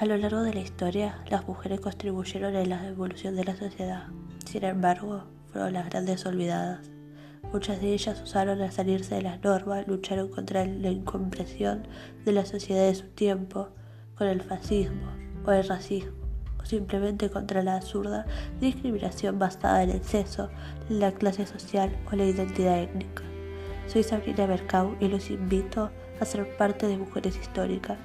A lo largo de la historia, las mujeres contribuyeron en la evolución de la sociedad. Sin embargo, fueron las grandes olvidadas. Muchas de ellas usaron a salirse de las normas, lucharon contra la incomprensión de la sociedad de su tiempo, con el fascismo o el racismo, o simplemente contra la absurda discriminación basada en el sexo, la clase social o la identidad étnica. Soy Sabrina Mercau y los invito a ser parte de Mujeres Históricas